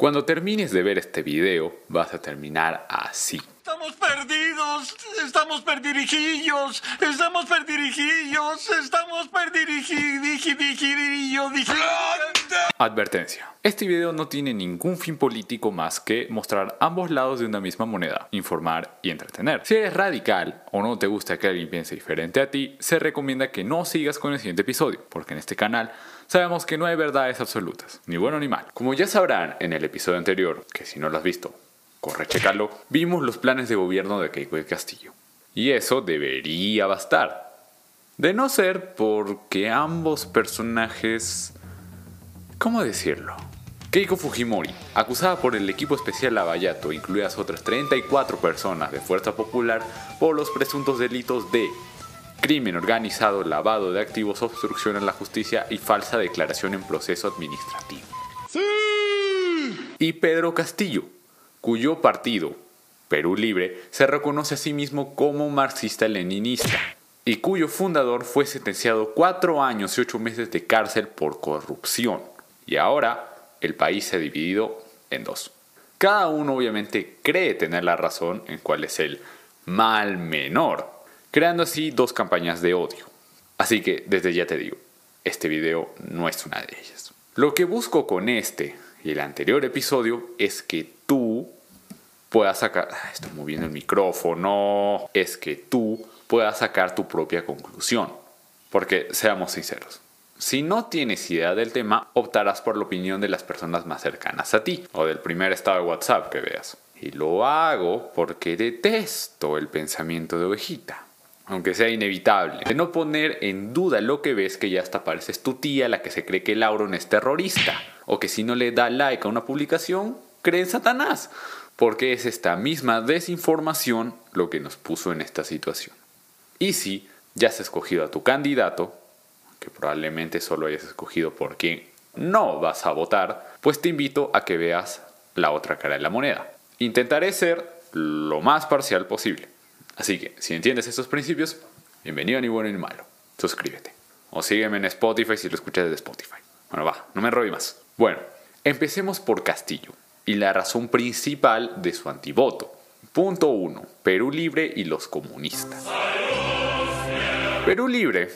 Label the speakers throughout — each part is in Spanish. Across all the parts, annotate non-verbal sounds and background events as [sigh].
Speaker 1: Cuando termines de ver este video, vas a terminar así.
Speaker 2: Estamos perdidos, estamos perdirijillos, estamos perdirijillos, estamos perdirijillos.
Speaker 1: Advertencia. Este video no tiene ningún fin político más que mostrar ambos lados de una misma moneda, informar y entretener. Si eres radical o no te gusta que alguien piense diferente a ti, se recomienda que no sigas con el siguiente episodio, porque en este canal sabemos que no hay verdades absolutas, ni bueno ni mal. Como ya sabrán en el episodio anterior, que si no lo has visto, corre checarlo, vimos los planes de gobierno de Keiko de Castillo. Y eso debería bastar. De no ser porque ambos personajes... ¿Cómo decirlo? Keiko Fujimori, acusada por el equipo especial Lavallato, incluidas otras 34 personas de Fuerza Popular, por los presuntos delitos de crimen organizado, lavado de activos, obstrucción a la justicia y falsa declaración en proceso administrativo. Y Pedro Castillo, cuyo partido, Perú Libre, se reconoce a sí mismo como marxista-leninista y cuyo fundador fue sentenciado cuatro años y ocho meses de cárcel por corrupción. Y ahora el país se ha dividido en dos. Cada uno obviamente cree tener la razón en cuál es el mal menor, creando así dos campañas de odio. Así que desde ya te digo, este video no es una de ellas. Lo que busco con este y el anterior episodio es que tú puedas sacar, ah, estoy moviendo el micrófono, es que tú puedas sacar tu propia conclusión. Porque seamos sinceros, si no tienes idea del tema, optarás por la opinión de las personas más cercanas a ti o del primer estado de WhatsApp que veas. Y lo hago porque detesto el pensamiento de ovejita. Aunque sea inevitable, de no poner en duda lo que ves que ya hasta pareces tu tía la que se cree que Lauron es terrorista, o que si no le da like a una publicación, cree en Satanás, porque es esta misma desinformación lo que nos puso en esta situación. Y si ya has escogido a tu candidato, que probablemente solo hayas escogido por quien no vas a votar, pues te invito a que veas la otra cara de la moneda. Intentaré ser lo más parcial posible. Así que, si entiendes estos principios, bienvenido a Ni Bueno ni Malo. Suscríbete. O sígueme en Spotify si lo escuchas desde Spotify. Bueno, va, no me enrollo más. Bueno, empecemos por Castillo y la razón principal de su antivoto. Punto 1. Perú Libre y los comunistas. Perú Libre,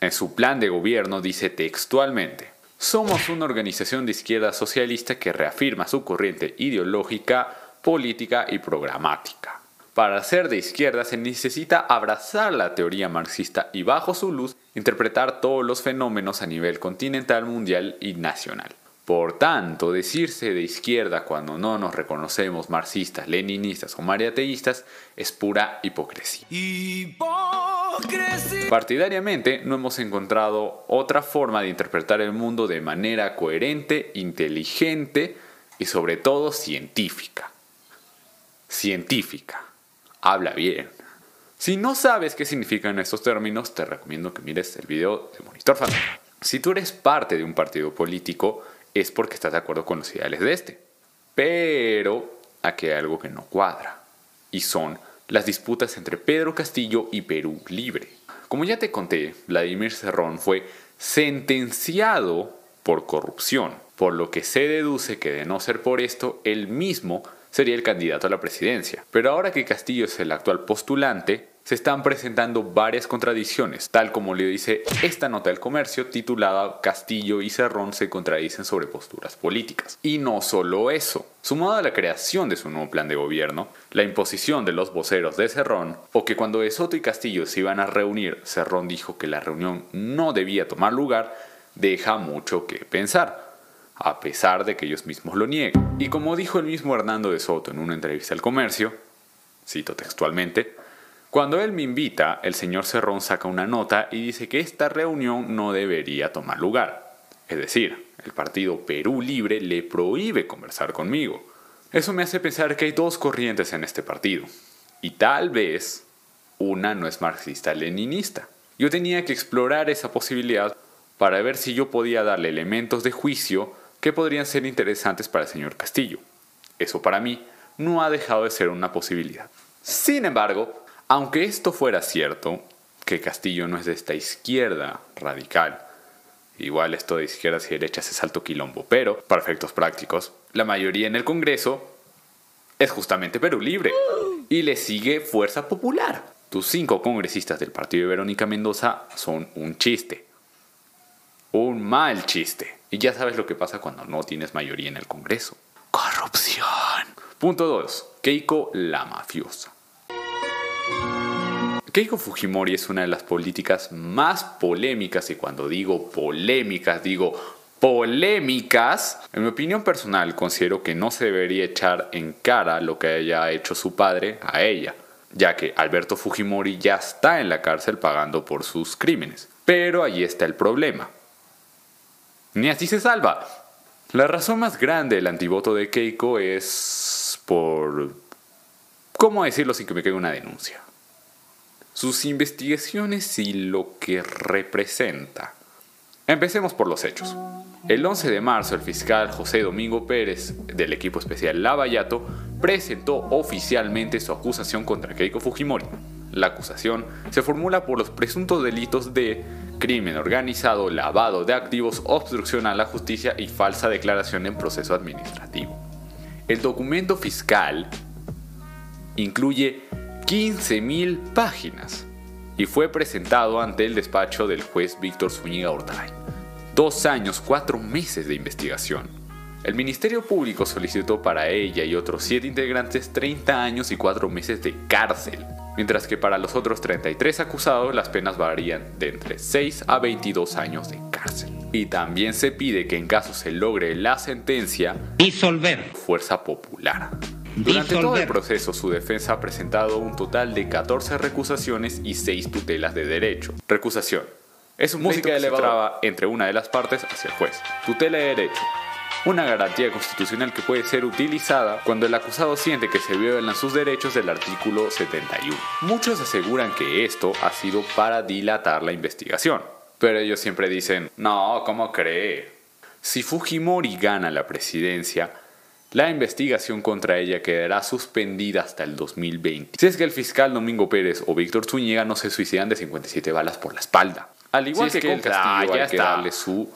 Speaker 1: en su plan de gobierno, dice textualmente, somos una organización de izquierda socialista que reafirma su corriente ideológica, política y programática. Para ser de izquierda se necesita abrazar la teoría marxista y bajo su luz interpretar todos los fenómenos a nivel continental, mundial y nacional. Por tanto, decirse de izquierda cuando no nos reconocemos marxistas, leninistas o mariateístas es pura hipocresía. Partidariamente, no hemos encontrado otra forma de interpretar el mundo de manera coherente, inteligente y sobre todo científica. Científica habla bien. Si no sabes qué significan estos términos, te recomiendo que mires el video de Monitor Familia. Si tú eres parte de un partido político, es porque estás de acuerdo con los ideales de este. Pero aquí hay algo que no cuadra, y son las disputas entre Pedro Castillo y Perú Libre. Como ya te conté, Vladimir Cerrón fue sentenciado por corrupción, por lo que se deduce que de no ser por esto, él mismo sería el candidato a la presidencia. Pero ahora que Castillo es el actual postulante, se están presentando varias contradicciones, tal como le dice esta nota del comercio titulada Castillo y Cerrón se contradicen sobre posturas políticas. Y no solo eso, sumado a la creación de su nuevo plan de gobierno, la imposición de los voceros de Cerrón, o que cuando De Soto y Castillo se iban a reunir, Cerrón dijo que la reunión no debía tomar lugar, deja mucho que pensar a pesar de que ellos mismos lo niegan. Y como dijo el mismo Hernando de Soto en una entrevista al comercio, cito textualmente, cuando él me invita, el señor Cerrón saca una nota y dice que esta reunión no debería tomar lugar. Es decir, el partido Perú Libre le prohíbe conversar conmigo. Eso me hace pensar que hay dos corrientes en este partido. Y tal vez una no es marxista-leninista. Yo tenía que explorar esa posibilidad para ver si yo podía darle elementos de juicio que podrían ser interesantes para el señor Castillo. Eso para mí no ha dejado de ser una posibilidad. Sin embargo, aunque esto fuera cierto, que Castillo no es de esta izquierda radical, Igual esto de izquierdas y derechas es alto quilombo, pero para efectos prácticos, la mayoría en el Congreso es justamente Perú Libre y le sigue Fuerza Popular. Tus cinco congresistas del partido de Verónica Mendoza son un chiste. Un mal chiste. Y ya sabes lo que pasa cuando no tienes mayoría en el Congreso. Corrupción. Punto 2. Keiko la mafiosa. Keiko Fujimori es una de las políticas más polémicas, y cuando digo polémicas, digo polémicas. En mi opinión personal, considero que no se debería echar en cara lo que haya hecho su padre a ella, ya que Alberto Fujimori ya está en la cárcel pagando por sus crímenes. Pero ahí está el problema. Ni así se salva. La razón más grande del antivoto de Keiko es por... ¿Cómo decirlo sin que me quede una denuncia? sus investigaciones y lo que representa. Empecemos por los hechos. El 11 de marzo, el fiscal José Domingo Pérez, del equipo especial Lavallato, presentó oficialmente su acusación contra Keiko Fujimori. La acusación se formula por los presuntos delitos de crimen organizado, lavado de activos, obstrucción a la justicia y falsa declaración en proceso administrativo. El documento fiscal incluye 15.000 páginas y fue presentado ante el despacho del juez Víctor Zúñiga Ortay. Dos años, cuatro meses de investigación. El Ministerio Público solicitó para ella y otros siete integrantes 30 años y cuatro meses de cárcel, mientras que para los otros 33 acusados las penas varían de entre 6 a 22 años de cárcel. Y también se pide que en caso se logre la sentencia,
Speaker 3: disolver
Speaker 1: fuerza popular. Durante todo el proceso, su defensa ha presentado un total de 14 recusaciones y 6 tutelas de derecho. Recusación. Es un música que se traba entre una de las partes hacia el juez. Tutela de derecho. Una garantía constitucional que puede ser utilizada cuando el acusado siente que se violan sus derechos del artículo 71. Muchos aseguran que esto ha sido para dilatar la investigación. Pero ellos siempre dicen, no, ¿cómo cree? Si Fujimori gana la presidencia, la investigación contra ella quedará suspendida hasta el 2020. Si es que el fiscal Domingo Pérez o Víctor Zúñiga no se suicidan de 57 balas por la espalda. Al igual que, el Castillo hay que darle su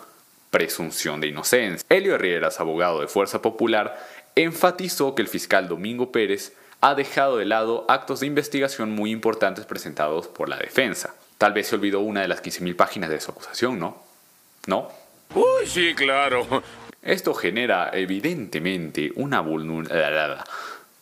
Speaker 1: presunción de inocencia. Helio Herreras, abogado de Fuerza Popular, enfatizó que el fiscal Domingo Pérez ha dejado de lado actos de investigación muy importantes presentados por la defensa. Tal vez se olvidó una de las 15.000 páginas de su acusación, ¿no? ¿No?
Speaker 2: Uy, sí, claro.
Speaker 1: Esto genera evidentemente una vulnerabilidad.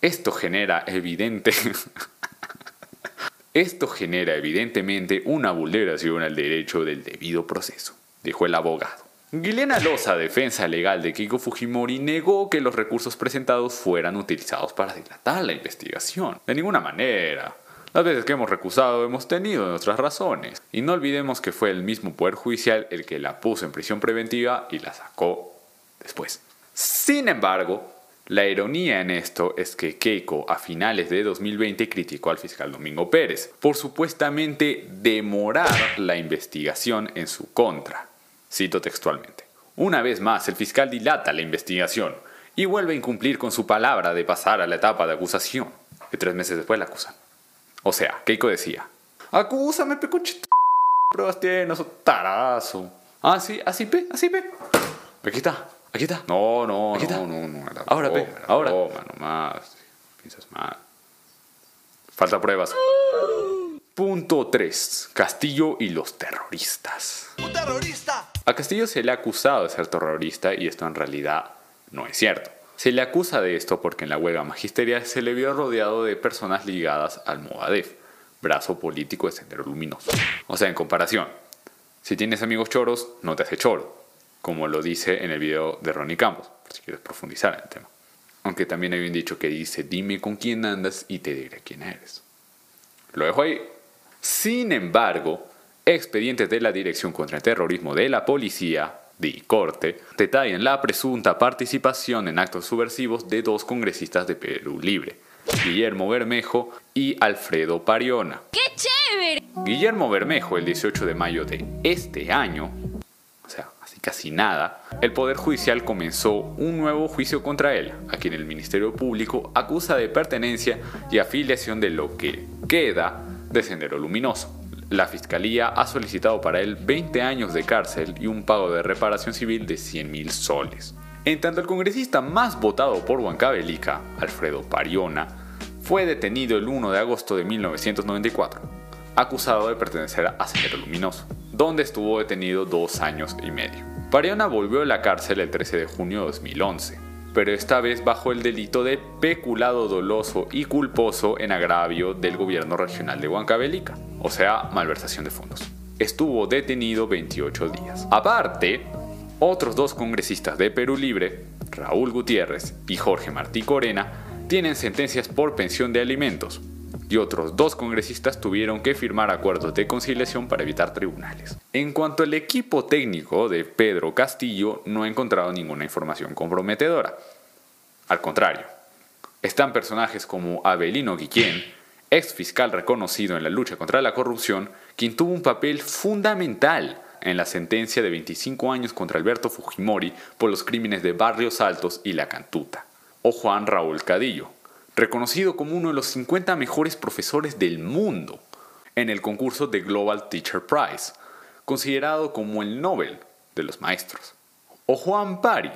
Speaker 1: Esto genera evidente. [laughs] Esto genera evidentemente una vulneración al derecho del debido proceso, dijo el abogado. Guilena Loza, defensa legal de Kiko Fujimori, negó que los recursos presentados fueran utilizados para dilatar la investigación. De ninguna manera. Las veces que hemos recusado hemos tenido nuestras razones. Y no olvidemos que fue el mismo Poder Judicial el que la puso en prisión preventiva y la sacó después. Sin embargo, la ironía en esto es que Keiko a finales de 2020 criticó al fiscal Domingo Pérez por supuestamente demorar la investigación en su contra. Cito textualmente. Una vez más, el fiscal dilata la investigación y vuelve a incumplir con su palabra de pasar a la etapa de acusación. Y tres meses después la acusan. O sea, Keiko decía, acúsame, pecochito, pruebas tienes, tarazo. Ah, sí, así ve, así ve. Aquí está, Aquí está. No, no, Aquí no, no, no. ahora, ve, ahora. Toma nomás. Piensas mal. Falta pruebas. Punto 3. Castillo y los terroristas. ¡Un terrorista! A Castillo se le ha acusado de ser terrorista y esto en realidad no es cierto. Se le acusa de esto porque en la huelga magisterial se le vio rodeado de personas ligadas al Movadef, brazo político de Sendero Luminoso. O sea, en comparación, si tienes amigos choros, no te hace choro como lo dice en el video de Ronnie Campos, por si quieres profundizar en el tema. Aunque también hay un dicho que dice, dime con quién andas y te diré quién eres. Lo dejo ahí. Sin embargo, expedientes de la Dirección contra el Terrorismo de la Policía, de Corte, detallan la presunta participación en actos subversivos de dos congresistas de Perú Libre, Guillermo Bermejo y Alfredo Pariona. ¡Qué chévere! Guillermo Bermejo, el 18 de mayo de este año, casi nada, el Poder Judicial comenzó un nuevo juicio contra él, a quien el Ministerio Público acusa de pertenencia y afiliación de lo que queda de Sendero Luminoso. La fiscalía ha solicitado para él 20 años de cárcel y un pago de reparación civil de 100 mil soles. En tanto, el congresista más votado por Huancavelica, Alfredo Pariona, fue detenido el 1 de agosto de 1994, acusado de pertenecer a Sendero Luminoso, donde estuvo detenido dos años y medio. Pariona volvió a la cárcel el 13 de junio de 2011, pero esta vez bajo el delito de peculado doloso y culposo en agravio del gobierno regional de Huancavelica, o sea, malversación de fondos. Estuvo detenido 28 días. Aparte, otros dos congresistas de Perú Libre, Raúl Gutiérrez y Jorge Martí Corena, tienen sentencias por pensión de alimentos, y otros dos congresistas tuvieron que firmar acuerdos de conciliación para evitar tribunales. En cuanto al equipo técnico de Pedro Castillo, no ha encontrado ninguna información comprometedora. Al contrario, están personajes como Abelino Guillén, ex fiscal reconocido en la lucha contra la corrupción, quien tuvo un papel fundamental en la sentencia de 25 años contra Alberto Fujimori por los crímenes de Barrios Altos y La Cantuta. O Juan Raúl Cadillo, reconocido como uno de los 50 mejores profesores del mundo en el concurso de Global Teacher Prize, considerado como el Nobel de los maestros. O Juan Pari,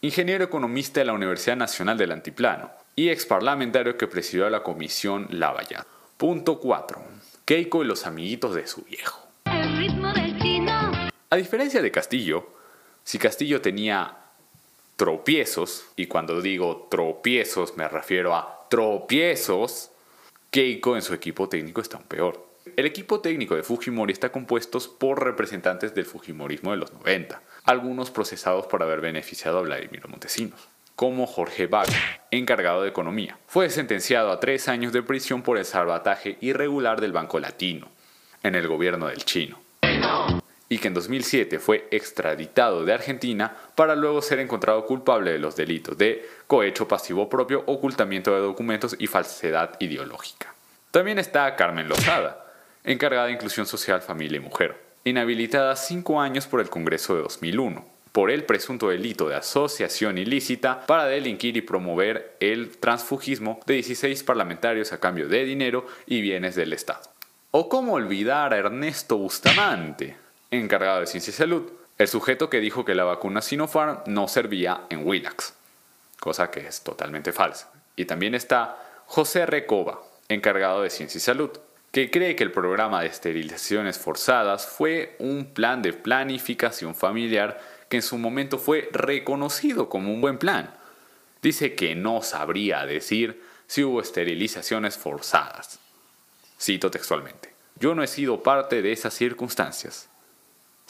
Speaker 1: ingeniero economista de la Universidad Nacional del Antiplano y ex parlamentario que presidió la comisión Lavallada. Punto 4. Keiko y los amiguitos de su viejo. A diferencia de Castillo, si Castillo tenía tropiezos, y cuando digo tropiezos me refiero a tropiezos, Keiko en su equipo técnico está aún peor. El equipo técnico de Fujimori está compuesto por representantes del Fujimorismo de los 90, algunos procesados por haber beneficiado a Vladimir Montesinos, como Jorge Wagner, encargado de economía. Fue sentenciado a tres años de prisión por el salvataje irregular del Banco Latino, en el gobierno del chino y que en 2007 fue extraditado de Argentina para luego ser encontrado culpable de los delitos de cohecho pasivo propio, ocultamiento de documentos y falsedad ideológica. También está Carmen Lozada, encargada de Inclusión Social, Familia y Mujer, inhabilitada cinco años por el Congreso de 2001 por el presunto delito de asociación ilícita para delinquir y promover el transfugismo de 16 parlamentarios a cambio de dinero y bienes del Estado. ¿O cómo olvidar a Ernesto Bustamante, encargado de ciencia y salud, el sujeto que dijo que la vacuna Sinopharm no servía en Willax, cosa que es totalmente falsa. Y también está José Recoba, encargado de ciencia y salud, que cree que el programa de esterilizaciones forzadas fue un plan de planificación familiar que en su momento fue reconocido como un buen plan. Dice que no sabría decir si hubo esterilizaciones forzadas. Cito textualmente. Yo no he sido parte de esas circunstancias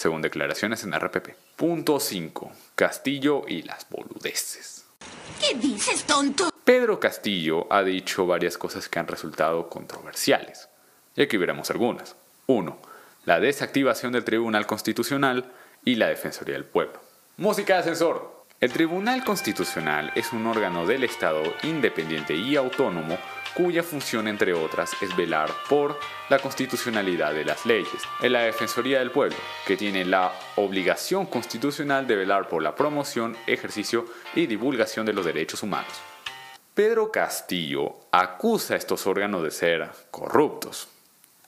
Speaker 1: según declaraciones en RPP. Punto 5. Castillo y las boludeces.
Speaker 3: ¿Qué dices, tonto?
Speaker 1: Pedro Castillo ha dicho varias cosas que han resultado controversiales. Y aquí veremos algunas. 1. La desactivación del Tribunal Constitucional y la Defensoría del Pueblo. Música de ascensor. El Tribunal Constitucional es un órgano del Estado independiente y autónomo cuya función, entre otras, es velar por la constitucionalidad de las leyes. En la Defensoría del Pueblo, que tiene la obligación constitucional de velar por la promoción, ejercicio y divulgación de los derechos humanos. Pedro Castillo acusa a estos órganos de ser corruptos,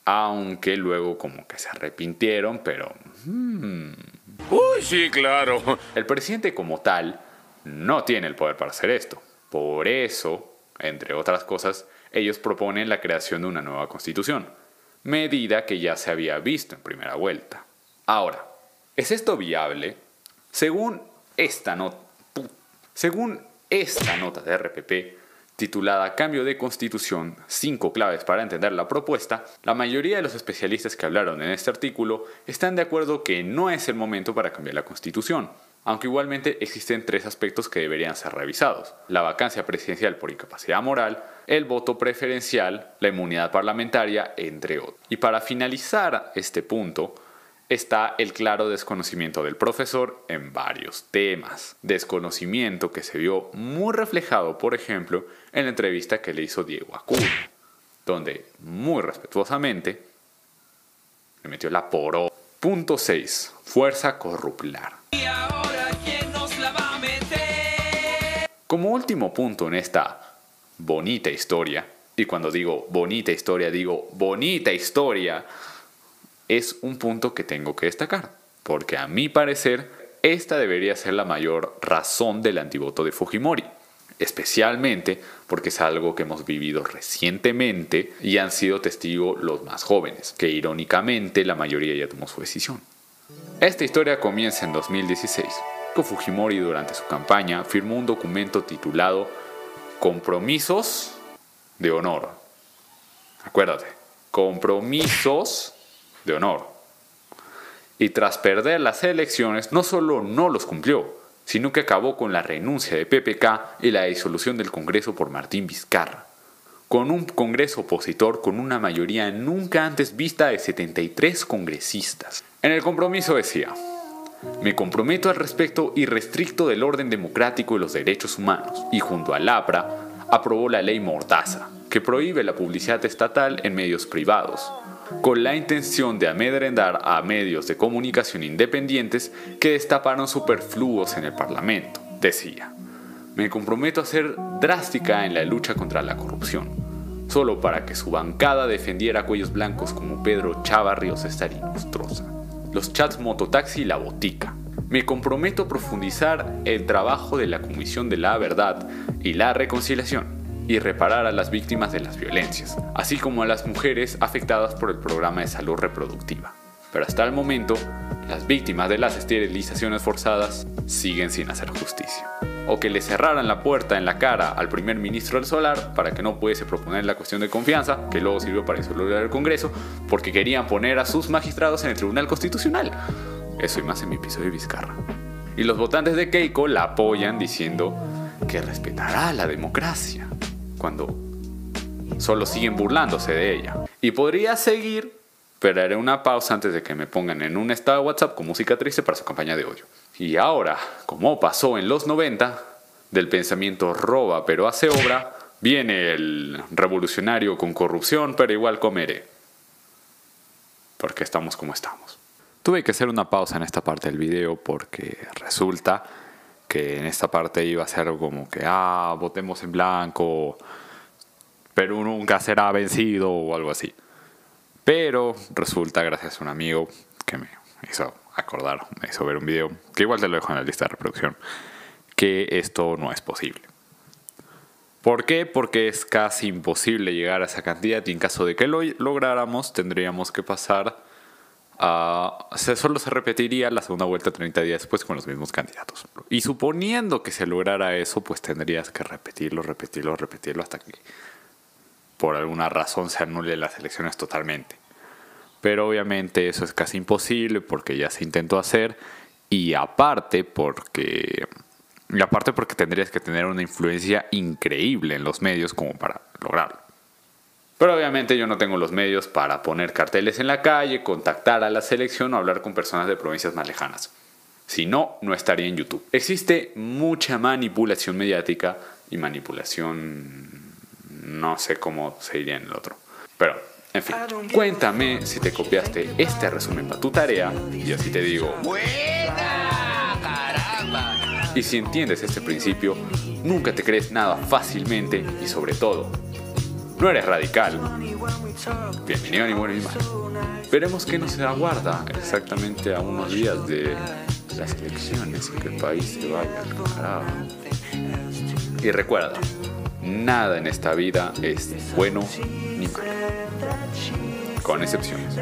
Speaker 1: aunque luego como que se arrepintieron, pero...
Speaker 2: Hmm. Uy, sí, claro.
Speaker 1: El presidente como tal no tiene el poder para hacer esto. Por eso entre otras cosas, ellos proponen la creación de una nueva constitución, medida que ya se había visto en primera vuelta. Ahora, ¿es esto viable? Según esta, según esta nota de RPP, titulada Cambio de Constitución, cinco claves para entender la propuesta, la mayoría de los especialistas que hablaron en este artículo están de acuerdo que no es el momento para cambiar la Constitución aunque igualmente existen tres aspectos que deberían ser revisados. La vacancia presidencial por incapacidad moral, el voto preferencial, la inmunidad parlamentaria, entre otros. Y para finalizar este punto, está el claro desconocimiento del profesor en varios temas. Desconocimiento que se vio muy reflejado, por ejemplo, en la entrevista que le hizo Diego Acuña, donde muy respetuosamente le metió la poro. Punto 6. Fuerza corruplar. Como último punto en esta bonita historia, y cuando digo bonita historia, digo bonita historia, es un punto que tengo que destacar, porque a mi parecer esta debería ser la mayor razón del antivoto de Fujimori, especialmente porque es algo que hemos vivido recientemente y han sido testigos los más jóvenes, que irónicamente la mayoría ya tomó su decisión. Esta historia comienza en 2016, Fujimori durante su campaña firmó un documento titulado Compromisos de Honor. Acuérdate, compromisos de honor. Y tras perder las elecciones, no solo no los cumplió, sino que acabó con la renuncia de PPK y la disolución del Congreso por Martín Vizcarra, con un Congreso opositor con una mayoría nunca antes vista de 73 congresistas. En el compromiso decía, me comprometo al respecto irrestricto del orden democrático y los derechos humanos, y junto al APRA aprobó la ley Mordaza, que prohíbe la publicidad estatal en medios privados, con la intención de amedrentar a medios de comunicación independientes que destaparon superfluos en el Parlamento. Decía, me comprometo a ser drástica en la lucha contra la corrupción, solo para que su bancada defendiera cuellos blancos como Pedro Chavarrios Estarín Nostroza, los chats Mototaxi y La Botica. Me comprometo a profundizar el trabajo de la Comisión de la Verdad y la Reconciliación y reparar a las víctimas de las violencias, así como a las mujeres afectadas por el programa de salud reproductiva. Pero hasta el momento, las víctimas de las esterilizaciones forzadas siguen sin hacer justicia. O que le cerraran la puerta en la cara al primer ministro del Solar para que no pudiese proponer la cuestión de confianza, que luego sirvió para disolver el Congreso, porque querían poner a sus magistrados en el Tribunal Constitucional. Eso y más en mi episodio de Vizcarra. Y los votantes de Keiko la apoyan diciendo que respetará la democracia cuando solo siguen burlándose de ella. Y podría seguir, pero haré una pausa antes de que me pongan en un estado de WhatsApp con música triste para su campaña de odio. Y ahora, como pasó en los 90, del pensamiento roba pero hace obra, viene el revolucionario con corrupción pero igual comeré. Porque estamos como estamos. Tuve que hacer una pausa en esta parte del video porque resulta que en esta parte iba a ser como que, ah, votemos en blanco, Perú nunca será vencido o algo así. Pero resulta, gracias a un amigo que me hizo acordar, me hizo ver un video, que igual te lo dejo en la lista de reproducción, que esto no es posible. ¿Por qué? Porque es casi imposible llegar a esa cantidad y en caso de que lo lográramos tendríamos que pasar solo se repetiría la segunda vuelta 30 días después con los mismos candidatos. Y suponiendo que se lograra eso, pues tendrías que repetirlo, repetirlo, repetirlo hasta que por alguna razón se anule las elecciones totalmente. Pero obviamente eso es casi imposible porque ya se intentó hacer y aparte porque y aparte porque tendrías que tener una influencia increíble en los medios como para lograrlo. Pero obviamente yo no tengo los medios para poner carteles en la calle, contactar a la selección o hablar con personas de provincias más lejanas. Si no, no estaría en YouTube. Existe mucha manipulación mediática y manipulación... no sé cómo se diría en el otro. Pero, en fin, cuéntame si te copiaste este resumen para tu tarea y así te digo... Y si entiendes este principio, nunca te crees nada fácilmente y sobre todo, no eres radical. Bienvenido ni bueno ni malo. Veremos qué nos aguarda exactamente a unos días de las elecciones y que el país se vaya al carajo. Y recuerda, nada en esta vida es bueno ni malo. Con excepciones.